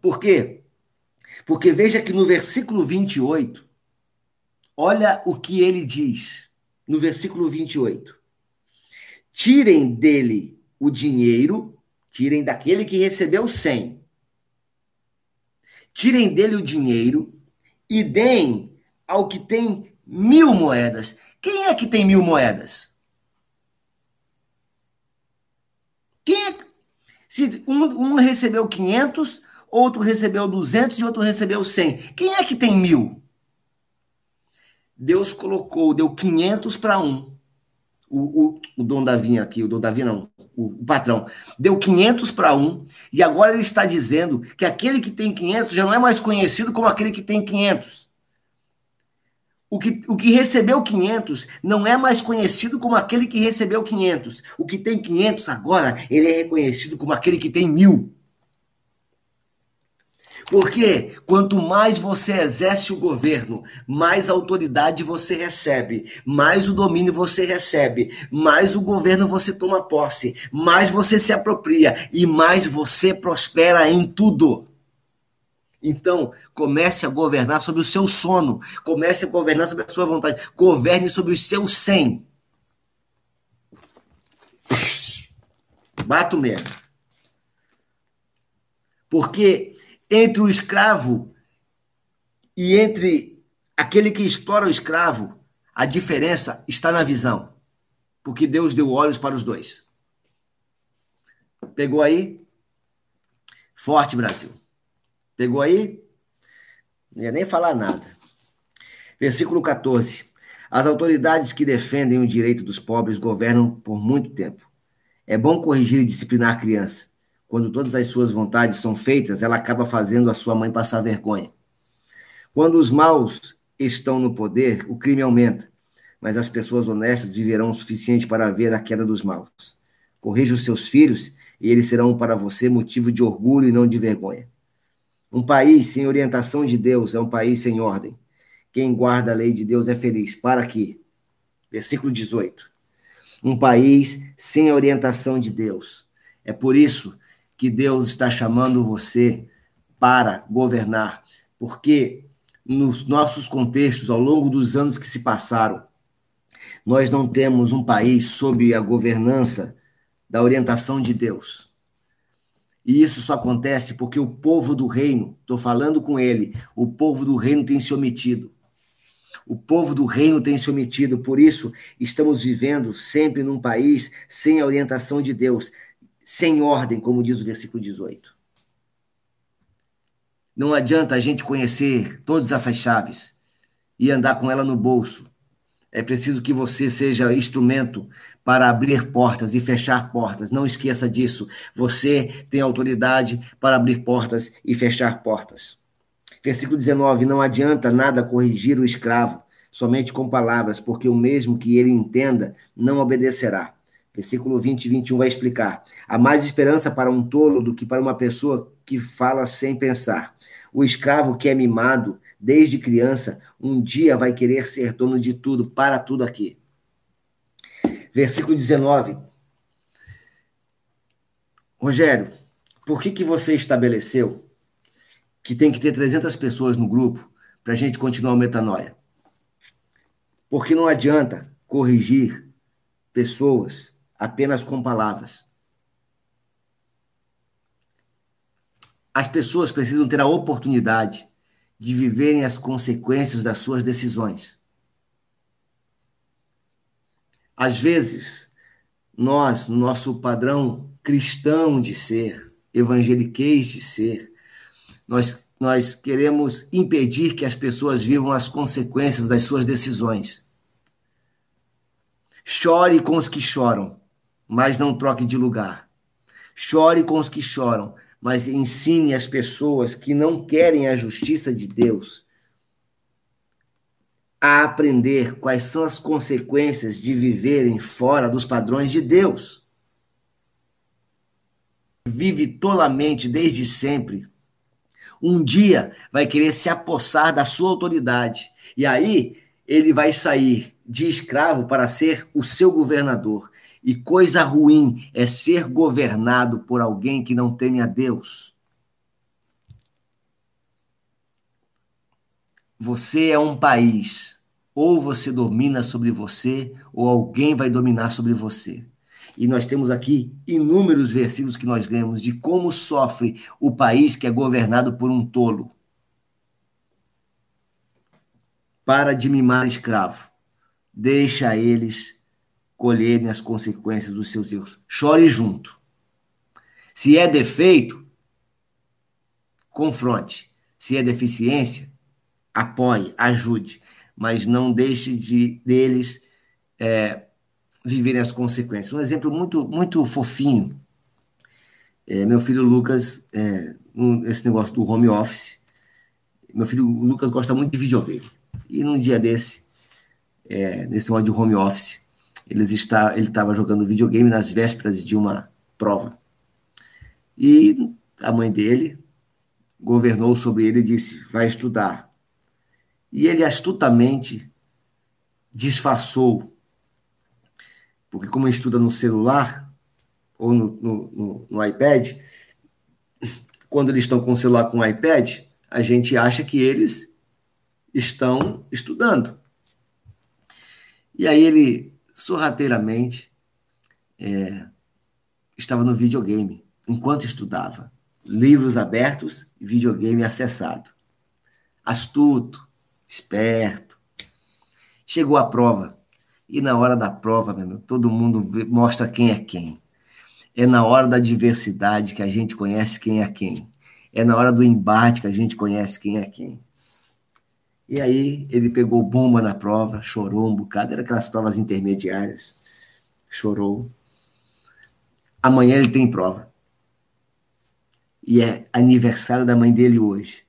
Por quê? Porque veja que no versículo 28, olha o que ele diz. No versículo 28. Tirem dele o dinheiro, tirem daquele que recebeu 100. Tirem dele o dinheiro e deem ao que tem mil moedas. Quem é que tem mil moedas? Quem é? Se um, um recebeu 500, outro recebeu 200 e outro recebeu 100. Quem é que tem mil? Deus colocou, deu 500 para um. O, o, o Dom Davi aqui, o Dom Davi não, o, o patrão, deu 500 para um, e agora ele está dizendo que aquele que tem 500 já não é mais conhecido como aquele que tem 500. O que, o que recebeu 500 não é mais conhecido como aquele que recebeu 500. O que tem 500 agora, ele é reconhecido como aquele que tem mil. Porque quanto mais você exerce o governo, mais autoridade você recebe, mais o domínio você recebe, mais o governo você toma posse, mais você se apropria e mais você prospera em tudo. Então, comece a governar sobre o seu sono, comece a governar sobre a sua vontade, governe sobre os seus 100. Bato mesmo. Porque entre o escravo e entre aquele que explora o escravo, a diferença está na visão. Porque Deus deu olhos para os dois. Pegou aí? Forte, Brasil. Pegou aí? Não ia nem falar nada. Versículo 14. As autoridades que defendem o direito dos pobres governam por muito tempo. É bom corrigir e disciplinar a criança quando todas as suas vontades são feitas, ela acaba fazendo a sua mãe passar vergonha. Quando os maus estão no poder, o crime aumenta, mas as pessoas honestas viverão o suficiente para ver a queda dos maus. Corrija os seus filhos e eles serão para você motivo de orgulho e não de vergonha. Um país sem orientação de Deus é um país sem ordem. Quem guarda a lei de Deus é feliz. Para aqui. Versículo 18. Um país sem orientação de Deus. É por isso que Deus está chamando você para governar, porque nos nossos contextos, ao longo dos anos que se passaram, nós não temos um país sob a governança da orientação de Deus. E isso só acontece porque o povo do reino, estou falando com ele, o povo do reino tem se omitido. O povo do reino tem se omitido, por isso estamos vivendo sempre num país sem a orientação de Deus, sem ordem, como diz o versículo 18. Não adianta a gente conhecer todas essas chaves e andar com ela no bolso. É preciso que você seja instrumento para abrir portas e fechar portas. Não esqueça disso. Você tem autoridade para abrir portas e fechar portas. Versículo 19: Não adianta nada corrigir o escravo, somente com palavras, porque o mesmo que ele entenda não obedecerá. Versículo 20 e 21 vai explicar. Há mais esperança para um tolo do que para uma pessoa que fala sem pensar. O escravo que é mimado desde criança, um dia vai querer ser dono de tudo, para tudo aqui. Versículo 19. Rogério, por que, que você estabeleceu que tem que ter 300 pessoas no grupo para a gente continuar o metanoia? Porque não adianta corrigir pessoas apenas com palavras. As pessoas precisam ter a oportunidade de viverem as consequências das suas decisões. Às vezes, nós, no nosso padrão cristão de ser, evangeliquez de ser, nós, nós queremos impedir que as pessoas vivam as consequências das suas decisões. Chore com os que choram, mas não troque de lugar. Chore com os que choram, mas ensine as pessoas que não querem a justiça de Deus a aprender quais são as consequências de viverem fora dos padrões de Deus. vive tolamente desde sempre, um dia vai querer se apossar da sua autoridade. E aí ele vai sair de escravo para ser o seu governador. E coisa ruim é ser governado por alguém que não teme a Deus. Você é um país. Ou você domina sobre você, ou alguém vai dominar sobre você. E nós temos aqui inúmeros versículos que nós lemos de como sofre o país que é governado por um tolo. Para de mimar escravo. Deixa eles colherem as consequências dos seus erros. Chore junto. Se é defeito, confronte. Se é deficiência, apoie, ajude, mas não deixe de deles é, viverem as consequências. Um exemplo muito muito fofinho. É, meu filho Lucas, é, um, esse negócio do home office. Meu filho Lucas gosta muito de videogame. E num dia desse, é, nesse modo de home office, eles está, ele estava jogando videogame nas vésperas de uma prova. E a mãe dele governou sobre ele e disse: vai estudar. E ele astutamente disfarçou, porque como estuda no celular ou no, no, no, no iPad, quando eles estão com o celular com o iPad, a gente acha que eles estão estudando. E aí ele sorrateiramente é, estava no videogame enquanto estudava. Livros abertos videogame acessado. Astuto, esperto. Chegou a prova. E na hora da prova, meu irmão, todo mundo mostra quem é quem. É na hora da diversidade que a gente conhece quem é quem. É na hora do embate que a gente conhece quem é quem. E aí ele pegou bomba na prova, chorou um bocado, era aquelas provas intermediárias. Chorou. Amanhã ele tem prova. E é aniversário da mãe dele hoje.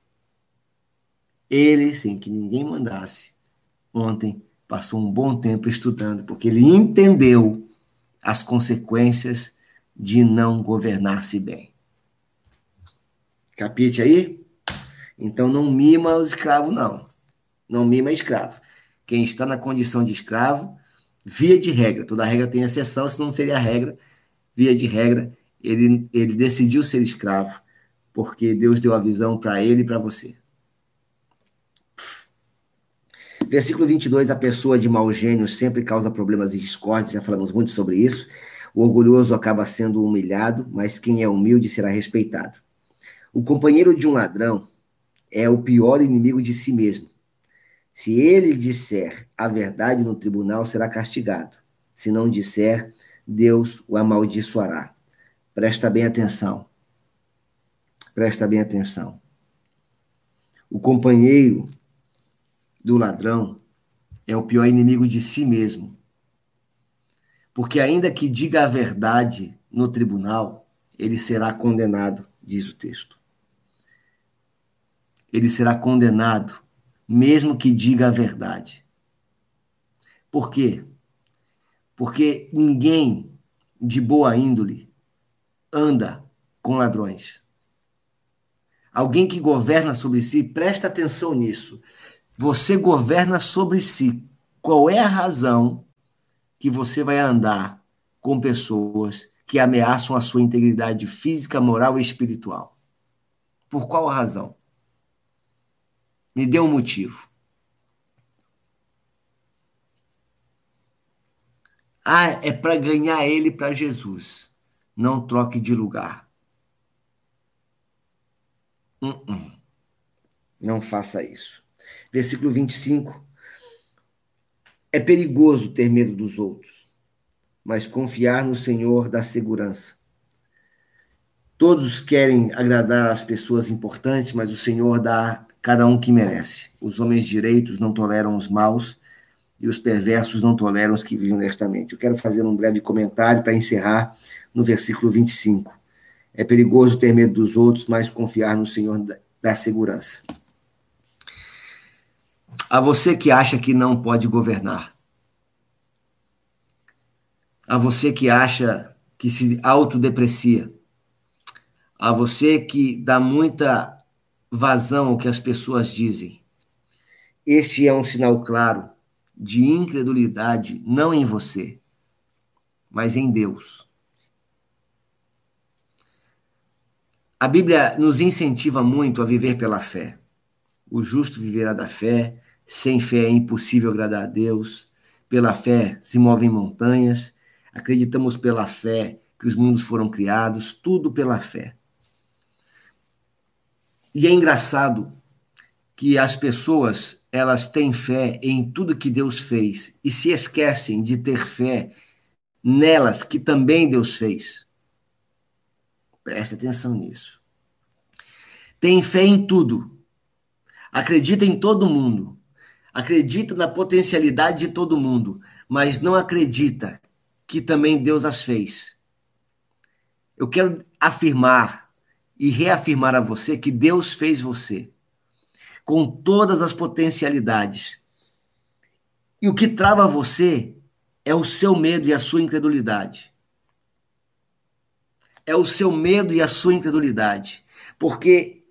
Ele, sem que ninguém mandasse, ontem passou um bom tempo estudando, porque ele entendeu as consequências de não governar-se bem. Capite aí? Então não mima os escravos, não não mima escravo. Quem está na condição de escravo, via de regra, toda regra tem exceção, se não seria regra, via de regra, ele, ele decidiu ser escravo, porque Deus deu a visão para ele e para você. Versículo 22, a pessoa de mau gênio sempre causa problemas e discórdia, já falamos muito sobre isso. O orgulhoso acaba sendo humilhado, mas quem é humilde será respeitado. O companheiro de um ladrão é o pior inimigo de si mesmo. Se ele disser a verdade no tribunal, será castigado. Se não disser, Deus o amaldiçoará. Presta bem atenção. Presta bem atenção. O companheiro do ladrão é o pior inimigo de si mesmo. Porque, ainda que diga a verdade no tribunal, ele será condenado, diz o texto. Ele será condenado mesmo que diga a verdade. Por quê? Porque ninguém de boa índole anda com ladrões. Alguém que governa sobre si, presta atenção nisso. Você governa sobre si. Qual é a razão que você vai andar com pessoas que ameaçam a sua integridade física, moral e espiritual? Por qual razão? Me dê um motivo. Ah, é para ganhar ele para Jesus. Não troque de lugar. Uh -uh. Não faça isso. Versículo 25. É perigoso ter medo dos outros, mas confiar no Senhor dá segurança. Todos querem agradar as pessoas importantes, mas o Senhor dá cada um que merece. Os homens direitos não toleram os maus e os perversos não toleram os que vivem honestamente. Eu quero fazer um breve comentário para encerrar no versículo 25. É perigoso ter medo dos outros, mas confiar no Senhor da segurança. A você que acha que não pode governar. A você que acha que se autodeprecia. A você que dá muita vazão ao que as pessoas dizem. Este é um sinal claro de incredulidade, não em você, mas em Deus. A Bíblia nos incentiva muito a viver pela fé. O justo viverá da fé, sem fé é impossível agradar a Deus. Pela fé se movem montanhas, acreditamos pela fé que os mundos foram criados, tudo pela fé. E é engraçado que as pessoas, elas têm fé em tudo que Deus fez e se esquecem de ter fé nelas que também Deus fez. Preste atenção nisso. Tem fé em tudo. Acredita em todo mundo. Acredita na potencialidade de todo mundo, mas não acredita que também Deus as fez. Eu quero afirmar e reafirmar a você que Deus fez você com todas as potencialidades. E o que trava você é o seu medo e a sua incredulidade é o seu medo e a sua incredulidade. Porque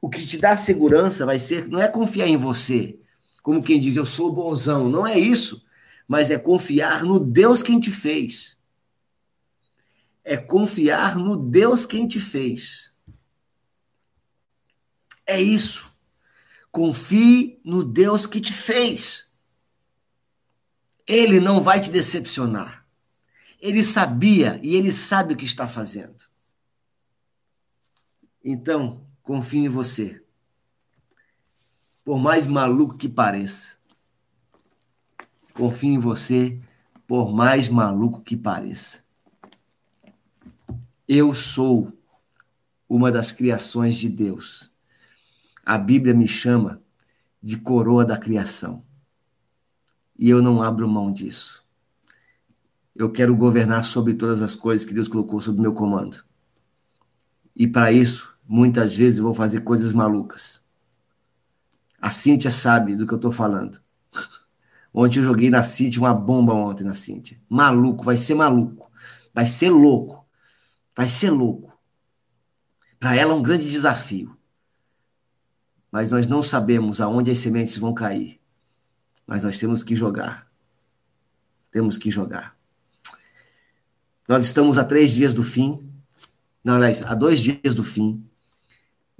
o que te dá segurança vai ser, não é confiar em você, como quem diz, eu sou bonzão. Não é isso. Mas é confiar no Deus quem te fez. É confiar no Deus quem te fez. É isso. Confie no Deus que te fez. Ele não vai te decepcionar. Ele sabia e ele sabe o que está fazendo. Então, confie em você. Por mais maluco que pareça. Confie em você, por mais maluco que pareça. Eu sou uma das criações de Deus. A Bíblia me chama de coroa da criação. E eu não abro mão disso eu quero governar sobre todas as coisas que Deus colocou sob meu comando. E para isso, muitas vezes eu vou fazer coisas malucas. A Cíntia sabe do que eu estou falando. Ontem eu joguei na Cíntia uma bomba ontem na Cíntia. Maluco, vai ser maluco. Vai ser louco. Vai ser louco. Para ela é um grande desafio. Mas nós não sabemos aonde as sementes vão cair. Mas nós temos que jogar. Temos que jogar. Nós estamos a três dias do fim. Não, aliás, a dois dias do fim.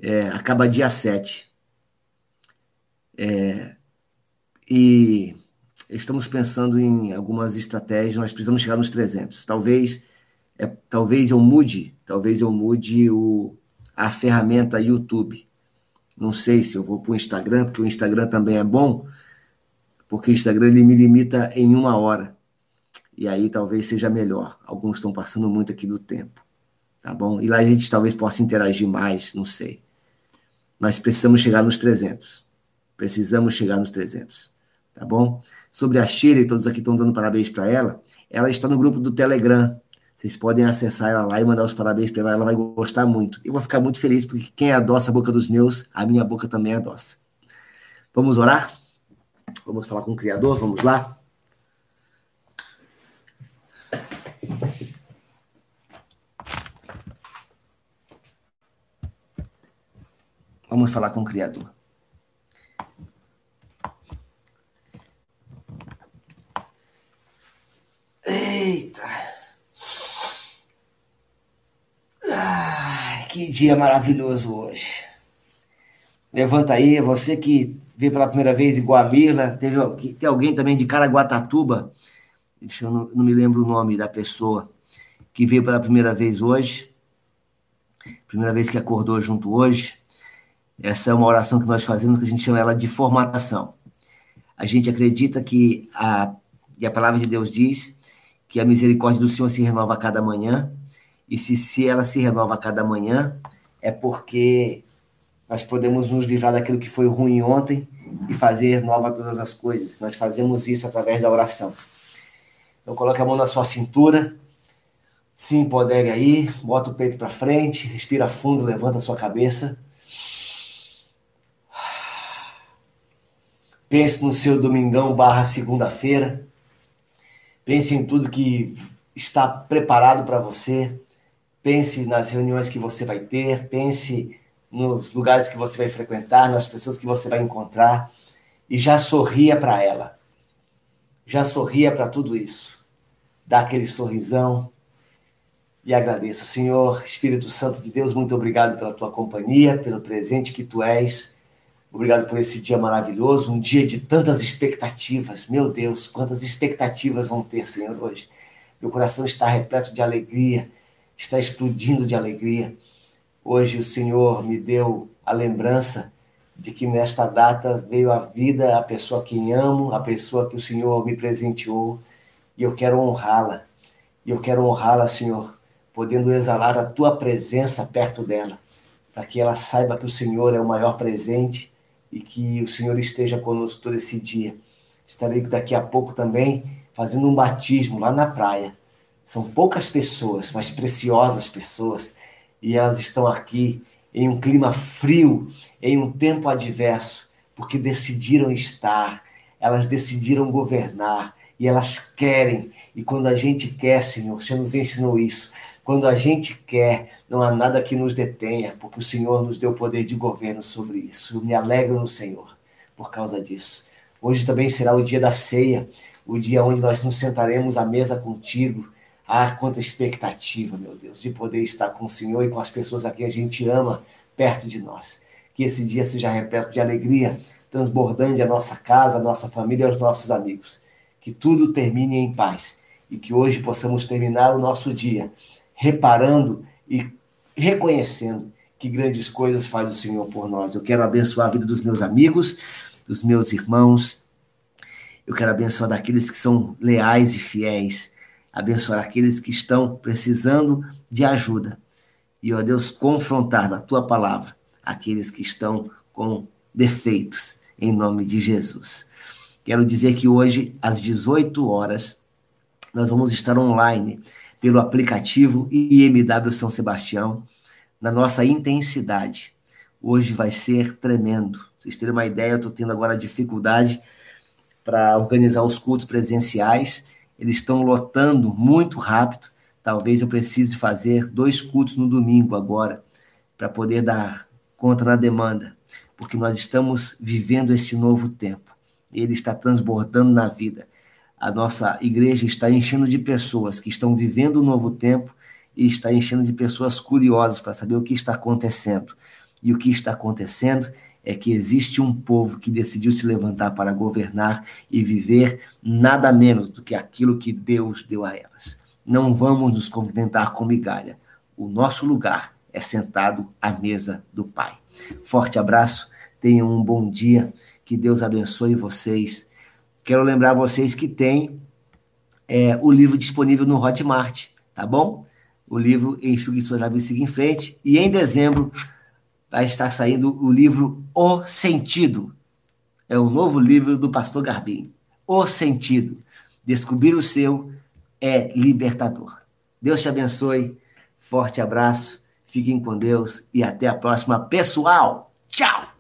É, acaba dia 7. É, e estamos pensando em algumas estratégias. Nós precisamos chegar nos 300. Talvez, é, talvez eu mude, talvez eu mude o, a ferramenta YouTube. Não sei se eu vou para o Instagram, porque o Instagram também é bom, porque o Instagram ele me limita em uma hora e aí talvez seja melhor. Alguns estão passando muito aqui do tempo, tá bom? E lá a gente talvez possa interagir mais, não sei. Mas precisamos chegar nos 300. Precisamos chegar nos 300, tá bom? Sobre a Shirley, todos aqui estão dando parabéns para ela. Ela está no grupo do Telegram. Vocês podem acessar ela lá e mandar os parabéns para ela, ela vai gostar muito. Eu vou ficar muito feliz, porque quem adoça a boca dos meus, a minha boca também adoça. Vamos orar? Vamos falar com o Criador? Vamos lá? Vamos falar com o Criador. Eita! Ah, que dia maravilhoso hoje. Levanta aí, você que veio pela primeira vez em Guamila, teve, tem alguém também de Caraguatatuba, deixa eu não, não me lembro o nome da pessoa, que veio pela primeira vez hoje, primeira vez que acordou junto hoje. Essa é uma oração que nós fazemos, que a gente chama ela de formatação. A gente acredita que a, e a palavra de Deus diz que a misericórdia do Senhor se renova a cada manhã, e se, se ela se renova a cada manhã, é porque nós podemos nos livrar daquilo que foi ruim ontem e fazer nova todas as coisas. Nós fazemos isso através da oração. Então coloque a mão na sua cintura, se empodere aí, bota o peito para frente, respira fundo, levanta a sua cabeça. Pense no seu domingão barra segunda-feira. Pense em tudo que está preparado para você. Pense nas reuniões que você vai ter, pense nos lugares que você vai frequentar, nas pessoas que você vai encontrar e já sorria para ela. Já sorria para tudo isso. Dá aquele sorrisão e agradeça. Senhor, Espírito Santo de Deus, muito obrigado pela tua companhia, pelo presente que tu és. Obrigado por esse dia maravilhoso, um dia de tantas expectativas. Meu Deus, quantas expectativas vão ter, Senhor, hoje. Meu coração está repleto de alegria, está explodindo de alegria. Hoje o Senhor me deu a lembrança de que nesta data veio a vida a pessoa que amo, a pessoa que o Senhor me presenteou, e eu quero honrá-la. E eu quero honrá-la, Senhor, podendo exalar a tua presença perto dela, para que ela saiba que o Senhor é o maior presente e que o Senhor esteja conosco todo esse dia. Estarei daqui a pouco também fazendo um batismo lá na praia. São poucas pessoas, mas preciosas pessoas, e elas estão aqui em um clima frio, em um tempo adverso, porque decidiram estar, elas decidiram governar e elas querem. E quando a gente quer, Senhor, o Senhor nos ensinou isso. Quando a gente quer, não há nada que nos detenha, porque o Senhor nos deu poder de governo sobre isso. Eu me alegro no Senhor por causa disso. Hoje também será o dia da ceia, o dia onde nós nos sentaremos à mesa contigo ah, quanta expectativa, meu Deus, de poder estar com o Senhor e com as pessoas a quem a gente ama perto de nós. Que esse dia seja repleto de alegria, transbordando a nossa casa, a nossa família e aos nossos amigos. Que tudo termine em paz e que hoje possamos terminar o nosso dia reparando e reconhecendo que grandes coisas faz o Senhor por nós. Eu quero abençoar a vida dos meus amigos, dos meus irmãos. Eu quero abençoar daqueles que são leais e fiéis abençoar aqueles que estão precisando de ajuda. E, ó Deus, confrontar na tua palavra aqueles que estão com defeitos, em nome de Jesus. Quero dizer que hoje, às 18 horas, nós vamos estar online pelo aplicativo IMW São Sebastião, na nossa intensidade. Hoje vai ser tremendo. vocês terem uma ideia, eu estou tendo agora dificuldade para organizar os cultos presenciais eles estão lotando muito rápido. Talvez eu precise fazer dois cultos no domingo agora, para poder dar conta na demanda, porque nós estamos vivendo esse novo tempo. Ele está transbordando na vida. A nossa igreja está enchendo de pessoas que estão vivendo o um novo tempo e está enchendo de pessoas curiosas para saber o que está acontecendo. E o que está acontecendo é que existe um povo que decidiu se levantar para governar e viver nada menos do que aquilo que Deus deu a elas. Não vamos nos contentar com migalha. O nosso lugar é sentado à mesa do Pai. Forte abraço, tenham um bom dia, que Deus abençoe vocês. Quero lembrar vocês que tem é, o livro disponível no Hotmart, tá bom? O livro Instruções da Vida Seguir em Frente. E em dezembro vai estar saindo o livro O Sentido. É o novo livro do pastor Garbim. O Sentido. Descobrir o seu é libertador. Deus te abençoe. Forte abraço. Fiquem com Deus e até a próxima, pessoal. Tchau!